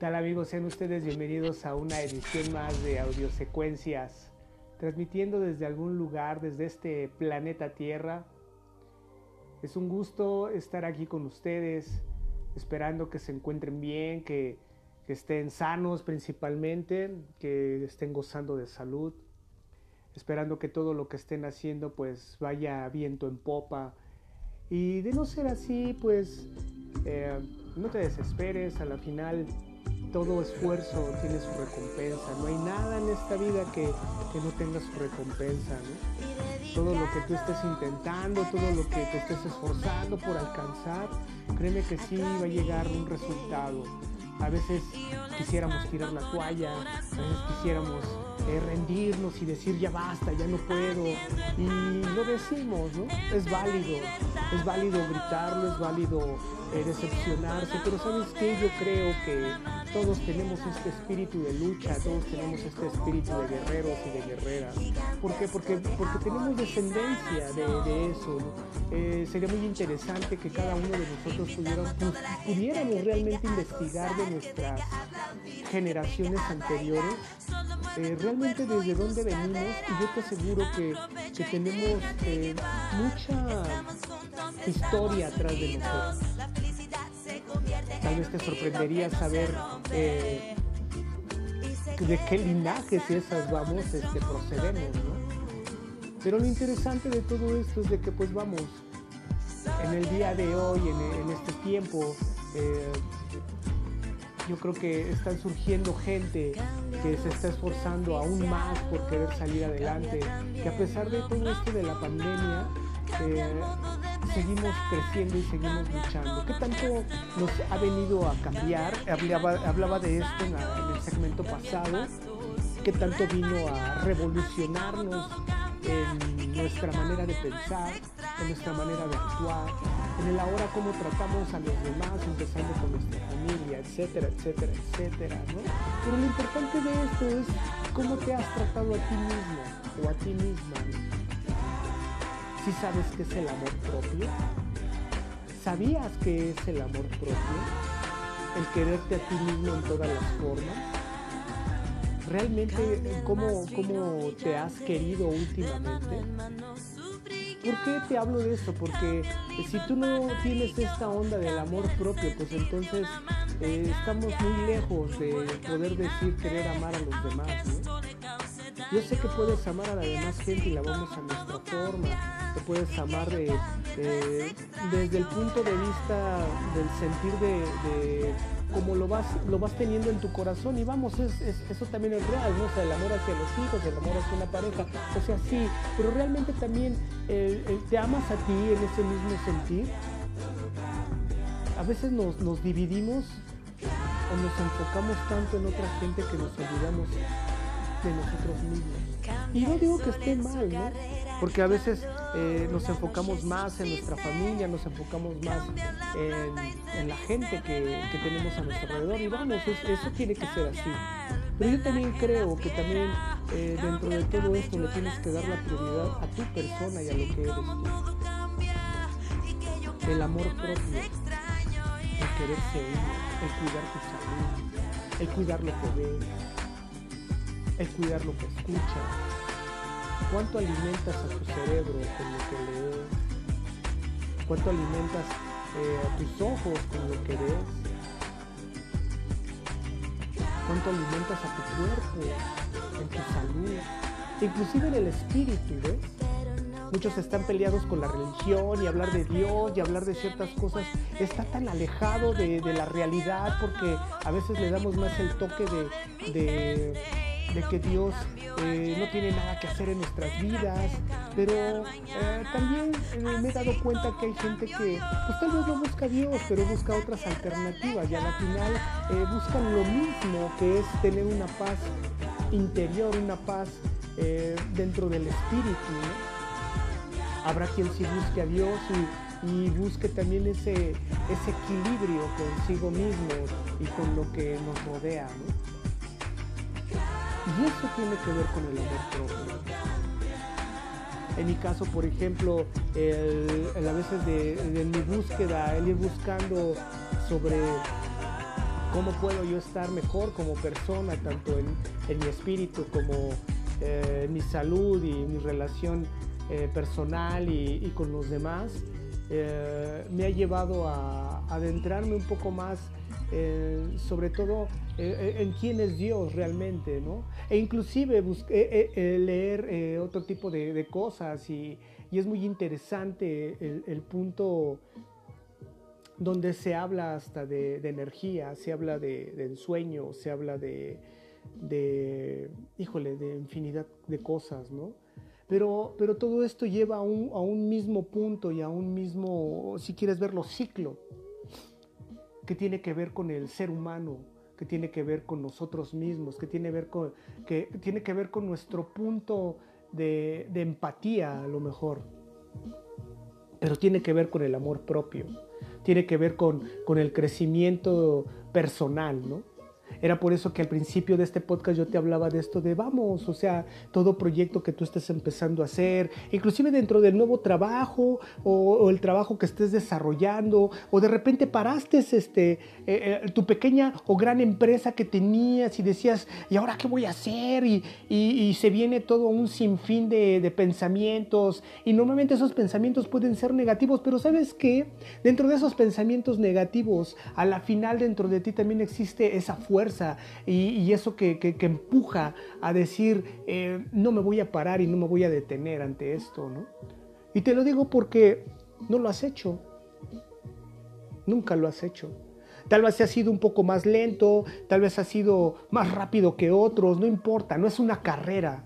tal amigos? Sean ustedes bienvenidos a una edición más de Audiosecuencias, transmitiendo desde algún lugar, desde este planeta Tierra. Es un gusto estar aquí con ustedes, esperando que se encuentren bien, que, estén sanos principalmente, que estén gozando de salud, esperando que todo lo que estén haciendo pues vaya viento en popa. Y de no ser así, pues eh, no te desesperes, a la final todo esfuerzo tiene su recompensa. No hay nada en esta vida que, no tenga su recompensa. Todo lo que tú estés intentando, todo lo que te estés esforzando por alcanzar, créeme que sí va a llegar un resultado. A veces quisiéramos tirar la toalla, a veces quisiéramos eh, rendirnos y decir ya basta, ya no puedo. Y lo decimos, ¿no? Es válido, es válido gritarlo, es válido eh, decepcionarse, pero sabes qué, yo creo que todos tenemos este espíritu de lucha, todos tenemos este espíritu de guerreros y de guerreras. ¿Por qué? Porque, porque tenemos descendencia de, eso. Eh, sería muy interesante que cada uno de nosotros pudiéramos, pudiéramos realmente investigar de nuestras generaciones anteriores eh, realmente desde dónde venimos y yo te aseguro que, que tenemos eh, mucha historia atrás de nosotros. Tal vez te sorprendería saber eh, de qué linajes esas vamos este, procedemos, ¿no? Pero lo interesante de todo esto es de que pues vamos, en el día de hoy, en, este tiempo, yo creo que están surgiendo gente que se está esforzando aún más por querer salir adelante, que a pesar de todo esto de la pandemia, eh, seguimos creciendo y seguimos luchando. ¿Qué tanto nos ha venido a cambiar? Hablaba, de esto en, el segmento pasado. ¿Qué tanto vino a revolucionarnos en nuestra manera de pensar, en nuestra manera de actuar, en el ahora cómo tratamos a los demás, empezando con nuestra familia, etcétera, etcétera, etcétera. Pero lo importante de esto es cómo te has tratado a ti mismo o a ti misma. Si sabes qué es el amor propio, ¿sabías qué es el amor propio? El quererte a ti mismo en todas las formas realmente cómo, cómo te has querido últimamente. ¿Por qué te hablo de esto? Porque si tú no tienes esta onda del amor propio, pues entonces eh, estamos muy lejos de poder decir querer amar a los demás. Yo sé que puedes amar a la demás gente y la vamos a nuestra forma. Te puedes amar de, desde el punto de vista del sentir de como lo vas, lo vas teniendo en tu corazón y vamos, eso también es real, ¿no? O sea, el amor hacia los hijos, el amor hacia una pareja, o sea, sí, pero realmente también te amas a ti en ese mismo sentir. A veces nos, nos dividimos o nos enfocamos tanto en otra gente que nos olvidamos de nosotros mismos. Y no digo que esté mal, ¿no? Porque a veces eh, nos enfocamos más en nuestra familia, nos enfocamos más en, la gente que, tenemos a nuestro alrededor y vamos, eso tiene que ser así. Pero yo también creo que también eh, dentro de todo esto le tienes que dar la prioridad a tu persona y a lo que eres tú. El amor propio, el quererse uno, el cuidar tu salud, el cuidar lo que ves, el cuidar lo que escuchas ¿Cuánto alimentas a tu cerebro con lo que lees? ¿Cuánto alimentas eh, a tus ojos con lo que ves? ¿Cuánto alimentas a tu cuerpo, en tu salud? Inclusive en el espíritu, ¿ves? Muchos están peleados con la religión y hablar de Dios y hablar de ciertas cosas está tan alejado de, la realidad porque a veces le damos más el toque de de que Dios eh, no tiene nada que hacer en nuestras vidas, pero eh, también eh, me he dado cuenta que hay gente que pues tal vez no busca a Dios, pero busca otras alternativas y a la final buscan lo mismo, que es tener una paz interior, una paz dentro del espíritu. Habrá quien sí busque a Dios y, busque también ese, ese equilibrio consigo mismo y con lo que nos rodea. Y eso tiene que ver con el amor propio. En mi caso, por ejemplo, a veces de, mi búsqueda, el ir buscando sobre cómo puedo yo estar mejor como persona, tanto en, mi espíritu como eh, mi salud y mi relación eh, personal y, con los demás, eh, me ha llevado a, adentrarme un poco más, sobre todo en quién es Dios realmente, ¿no? E inclusive leer otro tipo de, cosas y, es muy interesante el punto donde se habla hasta de, energía, se habla de, ensueño, se habla de, híjole, de infinidad de cosas, ¿no? Pero, pero todo esto lleva a un, a un mismo punto y a un mismo, si quieres verlo, ciclo, que tiene que ver con el ser humano, que tiene que ver con nosotros mismos, que tiene, ver con, que tiene que ver con nuestro punto de, de empatía a lo mejor, pero tiene que ver con el amor propio tiene que ver con, con el crecimiento personal, ¿no? Era por eso que al principio de este podcast yo te hablaba de esto de vamos, o sea, todo proyecto que tú estés empezando a hacer, inclusive dentro del nuevo trabajo o, el trabajo que estés desarrollando, o de repente paraste este, eh, eh, tu pequeña o gran empresa que tenías y decías, ¿y ahora qué voy a hacer? Y, y, se viene todo un sinfín de, de pensamientos y normalmente esos pensamientos pueden ser negativos, pero ¿sabes qué? Dentro de esos pensamientos negativos, a la final dentro de ti también existe esa fuerza y, eso que, empuja a decir, eh, no me voy a parar y no me voy a detener ante esto, ¿no? Y te lo digo porque no lo has hecho. Nunca lo has hecho. Tal vez ha sido un poco más lento, tal vez ha sido más rápido que otros, no importa, no es una carrera.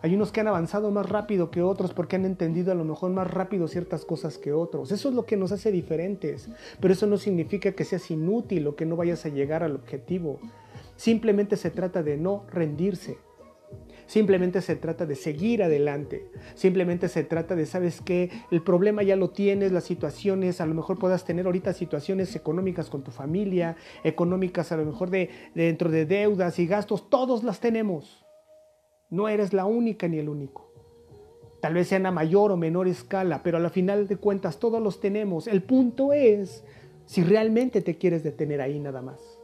Hay unos que han avanzado más rápido que otros porque han entendido a lo mejor más rápido ciertas cosas que otros. Eso es lo que nos hace diferentes. Pero eso no significa que seas inútil o que no vayas a llegar al objetivo. Simplemente se trata de no rendirse. Simplemente se trata de seguir adelante. Simplemente se trata de, ¿sabes qué? El problema ya lo tienes, las situaciones, a lo mejor puedas tener ahorita situaciones económicas con tu familia, económicas a lo mejor de, dentro de deudas y gastos, todos las tenemos. No eres la única ni el único. Tal vez sean a mayor o menor escala, pero a la final de cuentas todos los tenemos. El punto es si realmente te quieres detener ahí nada más.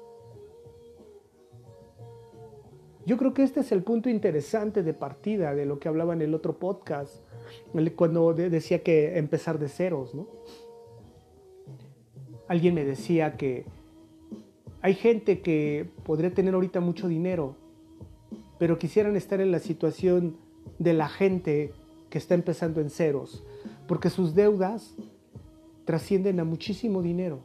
Yo creo que este es el punto interesante de partida de lo que hablaba en el otro podcast, cuando decía que empezar de ceros, ¿no? Alguien me decía que hay gente que podría tener ahorita mucho dinero, pero quisieran estar en la situación de la gente que está empezando en ceros, porque sus deudas trascienden a muchísimo dinero.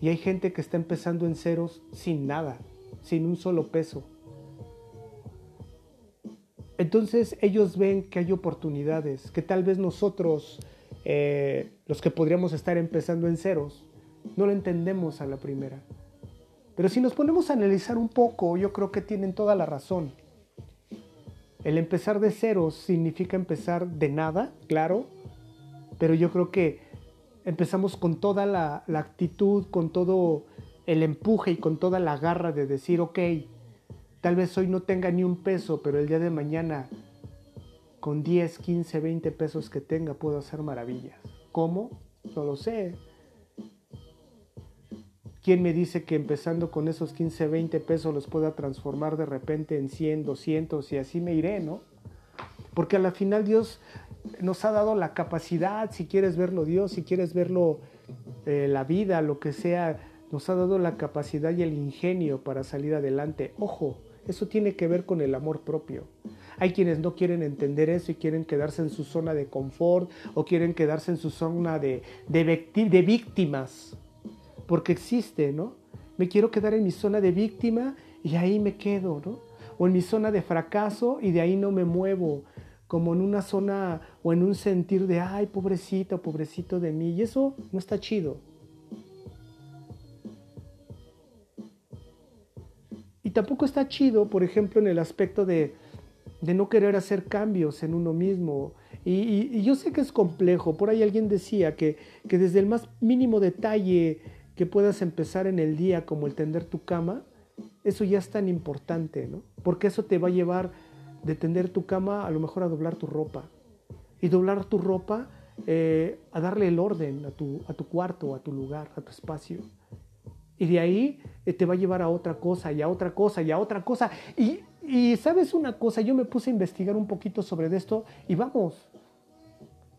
Y hay gente que está empezando en ceros sin nada, sin un solo peso. Entonces ellos ven que hay oportunidades, que tal vez nosotros, eh, los que podríamos estar empezando en ceros, no lo entendemos a la primera. Pero si nos ponemos a analizar un poco, yo creo que tienen toda la razón. El empezar de cero significa empezar de nada, claro, pero yo creo que empezamos con toda la, actitud, con todo el empuje y con toda la garra de decir, ok, tal vez hoy no tenga ni un peso, pero el día de mañana con 10, 15, 20 pesos que tenga puedo hacer maravillas. ¿Cómo? No lo sé. ¿Quién me dice que empezando con esos 15, 20 pesos los pueda transformar de repente en 100, 200 y así me iré, ¿no? Porque a la final Dios nos ha dado la capacidad, si quieres verlo Dios, si quieres verlo eh, la vida, lo que sea, nos ha dado la capacidad y el ingenio para salir adelante. Ojo, eso tiene que ver con el amor propio. Hay quienes no quieren entender eso y quieren quedarse en su zona de confort o quieren quedarse en su zona de, víctimas porque existe, ¿no? Me quiero quedar en mi zona de víctima y ahí me quedo, ¿no? O en mi zona de fracaso y de ahí no me muevo, como en una zona o en un sentir de, ay, pobrecito, pobrecito de mí. Y eso no está chido. Y tampoco está chido, por ejemplo, en el aspecto de, no querer hacer cambios en uno mismo. Y, yo sé que es complejo. Por ahí alguien decía que, que desde el más mínimo detalle que puedas empezar en el día como el tender tu cama, eso ya es tan importante, ¿no? Porque eso te va a llevar de tender tu cama a lo mejor a doblar tu ropa. Y doblar tu ropa eh, a darle el orden a tu, a tu cuarto, a tu lugar, a tu espacio. Y de ahí eh, te va a llevar a otra cosa y a otra cosa y a otra cosa. Y, y sabes una cosa, yo me puse a investigar un poquito sobre esto y vamos,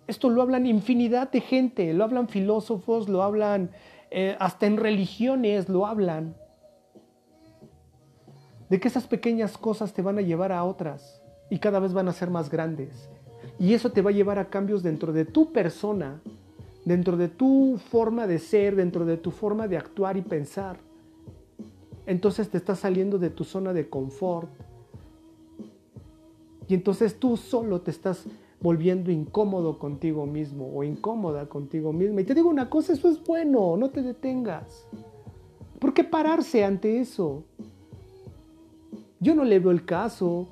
esto lo hablan infinidad de gente, lo hablan filósofos, lo hablan eh, hasta en religiones, lo hablan. De que esas pequeñas cosas te van a llevar a otras y cada vez van a ser más grandes. Y eso te va a llevar a cambios dentro de tu persona, dentro de tu forma de ser, dentro de tu forma de actuar y pensar. Entonces te estás saliendo de tu zona de confort. Y entonces tú solo te estás volviendo incómodo contigo mismo o incómoda contigo misma. Y te digo una cosa, eso es bueno, no te detengas. ¿Por qué pararse ante eso? Yo no le veo el caso.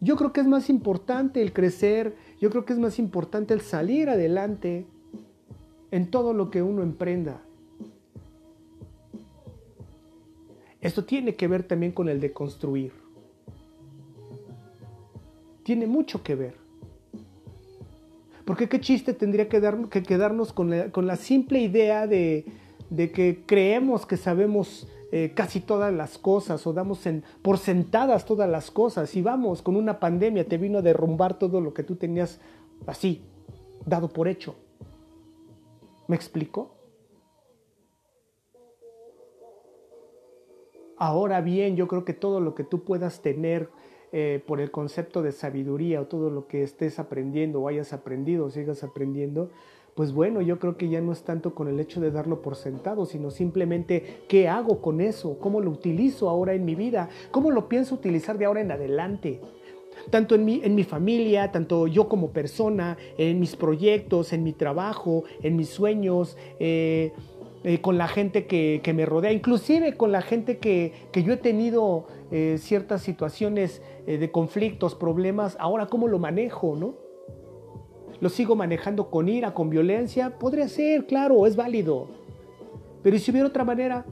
Yo creo que es más importante el crecer, yo creo que es más importante el salir adelante en todo lo que uno emprenda. Esto tiene que ver también con el de construir. Tiene mucho que ver. Porque qué chiste tendría que, que quedarnos con la, simple idea de, que creemos que sabemos eh, casi todas las cosas o damos por sentadas todas las cosas y vamos, con una pandemia te vino a derrumbar todo lo que tú tenías así, dado por hecho. ¿Me explico? Ahora bien, yo creo que todo lo que tú puedas tener eh, por el concepto de sabiduría o todo lo que estés aprendiendo o hayas aprendido o sigas aprendiendo, pues bueno, yo creo que ya no es tanto con el hecho de darlo por sentado, sino simplemente qué hago con eso, cómo lo utilizo ahora en mi vida, cómo lo pienso utilizar de ahora en adelante. Tanto en mi, en mi familia, tanto yo como persona, en mis proyectos, en mi trabajo, en mis sueños, eh, eh, con la gente que, me rodea, inclusive con la gente que, yo he tenido eh, ciertas situaciones eh, de conflictos, problemas, ahora cómo lo manejo, ¿no? Lo sigo manejando con ira, con violencia, podría ser, claro, es válido. Pero ¿y si hubiera otra manera?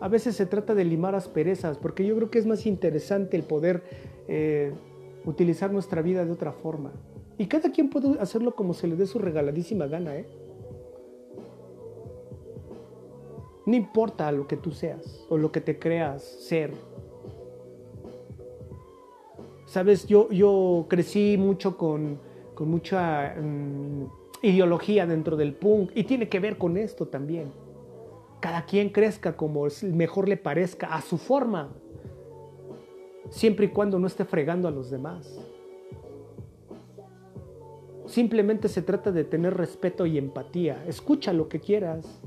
A veces se trata de limar asperezas, porque yo creo que es más interesante el poder utilizar nuestra vida de otra forma. Y cada quien puede hacerlo como se le dé su regaladísima gana, ¿eh? No importa lo que tú seas o lo que te creas ser. Sabes, yo, yo crecí mucho con, mucha mm, ideología dentro del punk y tiene que ver con esto también. Cada quien crezca como mejor le parezca, a su forma, siempre y cuando no esté fregando a los demás. Simplemente se trata de tener respeto y empatía. Escucha lo que quieras.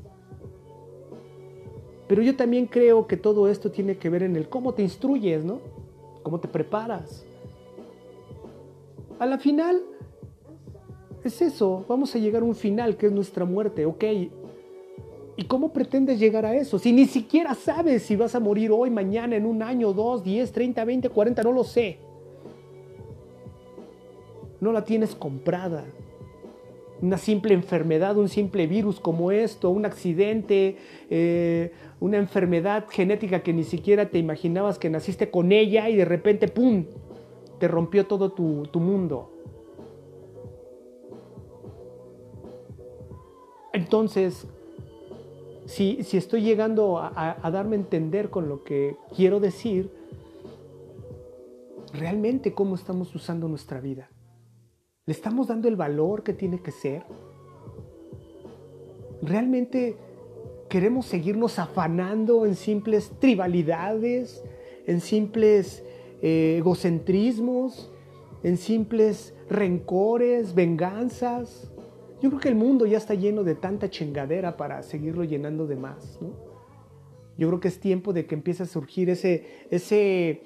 Pero yo también creo que todo esto tiene que ver en el cómo te instruyes, ¿no? Cómo te preparas. A la final, es eso, vamos a llegar a un final que es nuestra muerte, ok. ¿Y cómo pretendes llegar a eso? Si ni siquiera sabes si vas a morir hoy, mañana, en un año, dos, diez, treinta, veinte, cuarenta, no lo sé. No la tienes comprada una simple enfermedad, un simple virus como esto, un accidente, eh, una enfermedad genética que ni siquiera te imaginabas que naciste con ella y de repente, ¡pum!, te rompió todo tu, mundo. Entonces, si, estoy llegando a, a, darme a entender con lo que quiero decir, realmente cómo estamos usando nuestra vida. ¿Le estamos dando el valor que tiene que ser? ¿Realmente queremos seguirnos afanando en simples tribalidades, en simples eh, egocentrismos, en simples rencores, venganzas? Yo creo que el mundo ya está lleno de tanta chingadera para seguirlo llenando de más. Yo creo que es tiempo de que empiece a surgir ese, ese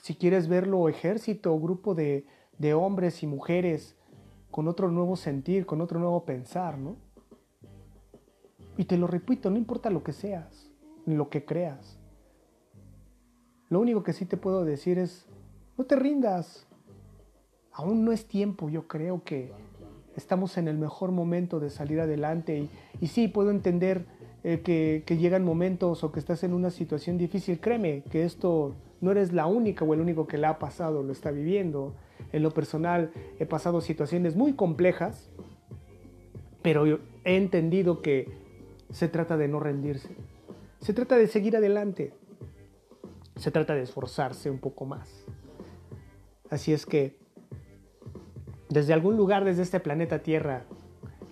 si quieres verlo, ejército o grupo de, de hombres y mujeres con otro nuevo sentir, con otro nuevo pensar, ¿no? Y te lo repito, no importa lo que seas, lo que creas. Lo único que sí te puedo decir es, no te rindas. Aún no es tiempo, yo creo que estamos en el mejor momento de salir adelante y, y sí, puedo entender eh, que, que llegan momentos o que estás en una situación difícil. Créeme que esto no eres la única o el único que la ha pasado, lo está viviendo. En lo personal he pasado situaciones muy complejas, pero he entendido que se trata de no rendirse. Se trata de seguir adelante. Se trata de esforzarse un poco más. Así es que, desde algún lugar, desde este planeta Tierra,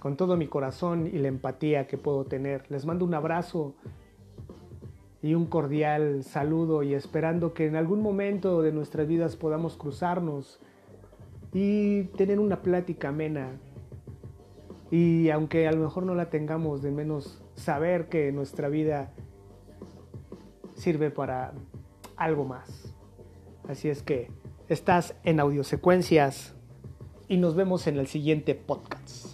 con todo mi corazón y la empatía que puedo tener, les mando un abrazo y un cordial saludo y esperando que en algún momento de nuestras vidas podamos cruzarnos y tener una plática amena. Y aunque a lo mejor no la tengamos, de menos saber que nuestra vida sirve para algo más. Así es que estás en audiosecuencias y nos vemos en el siguiente podcast.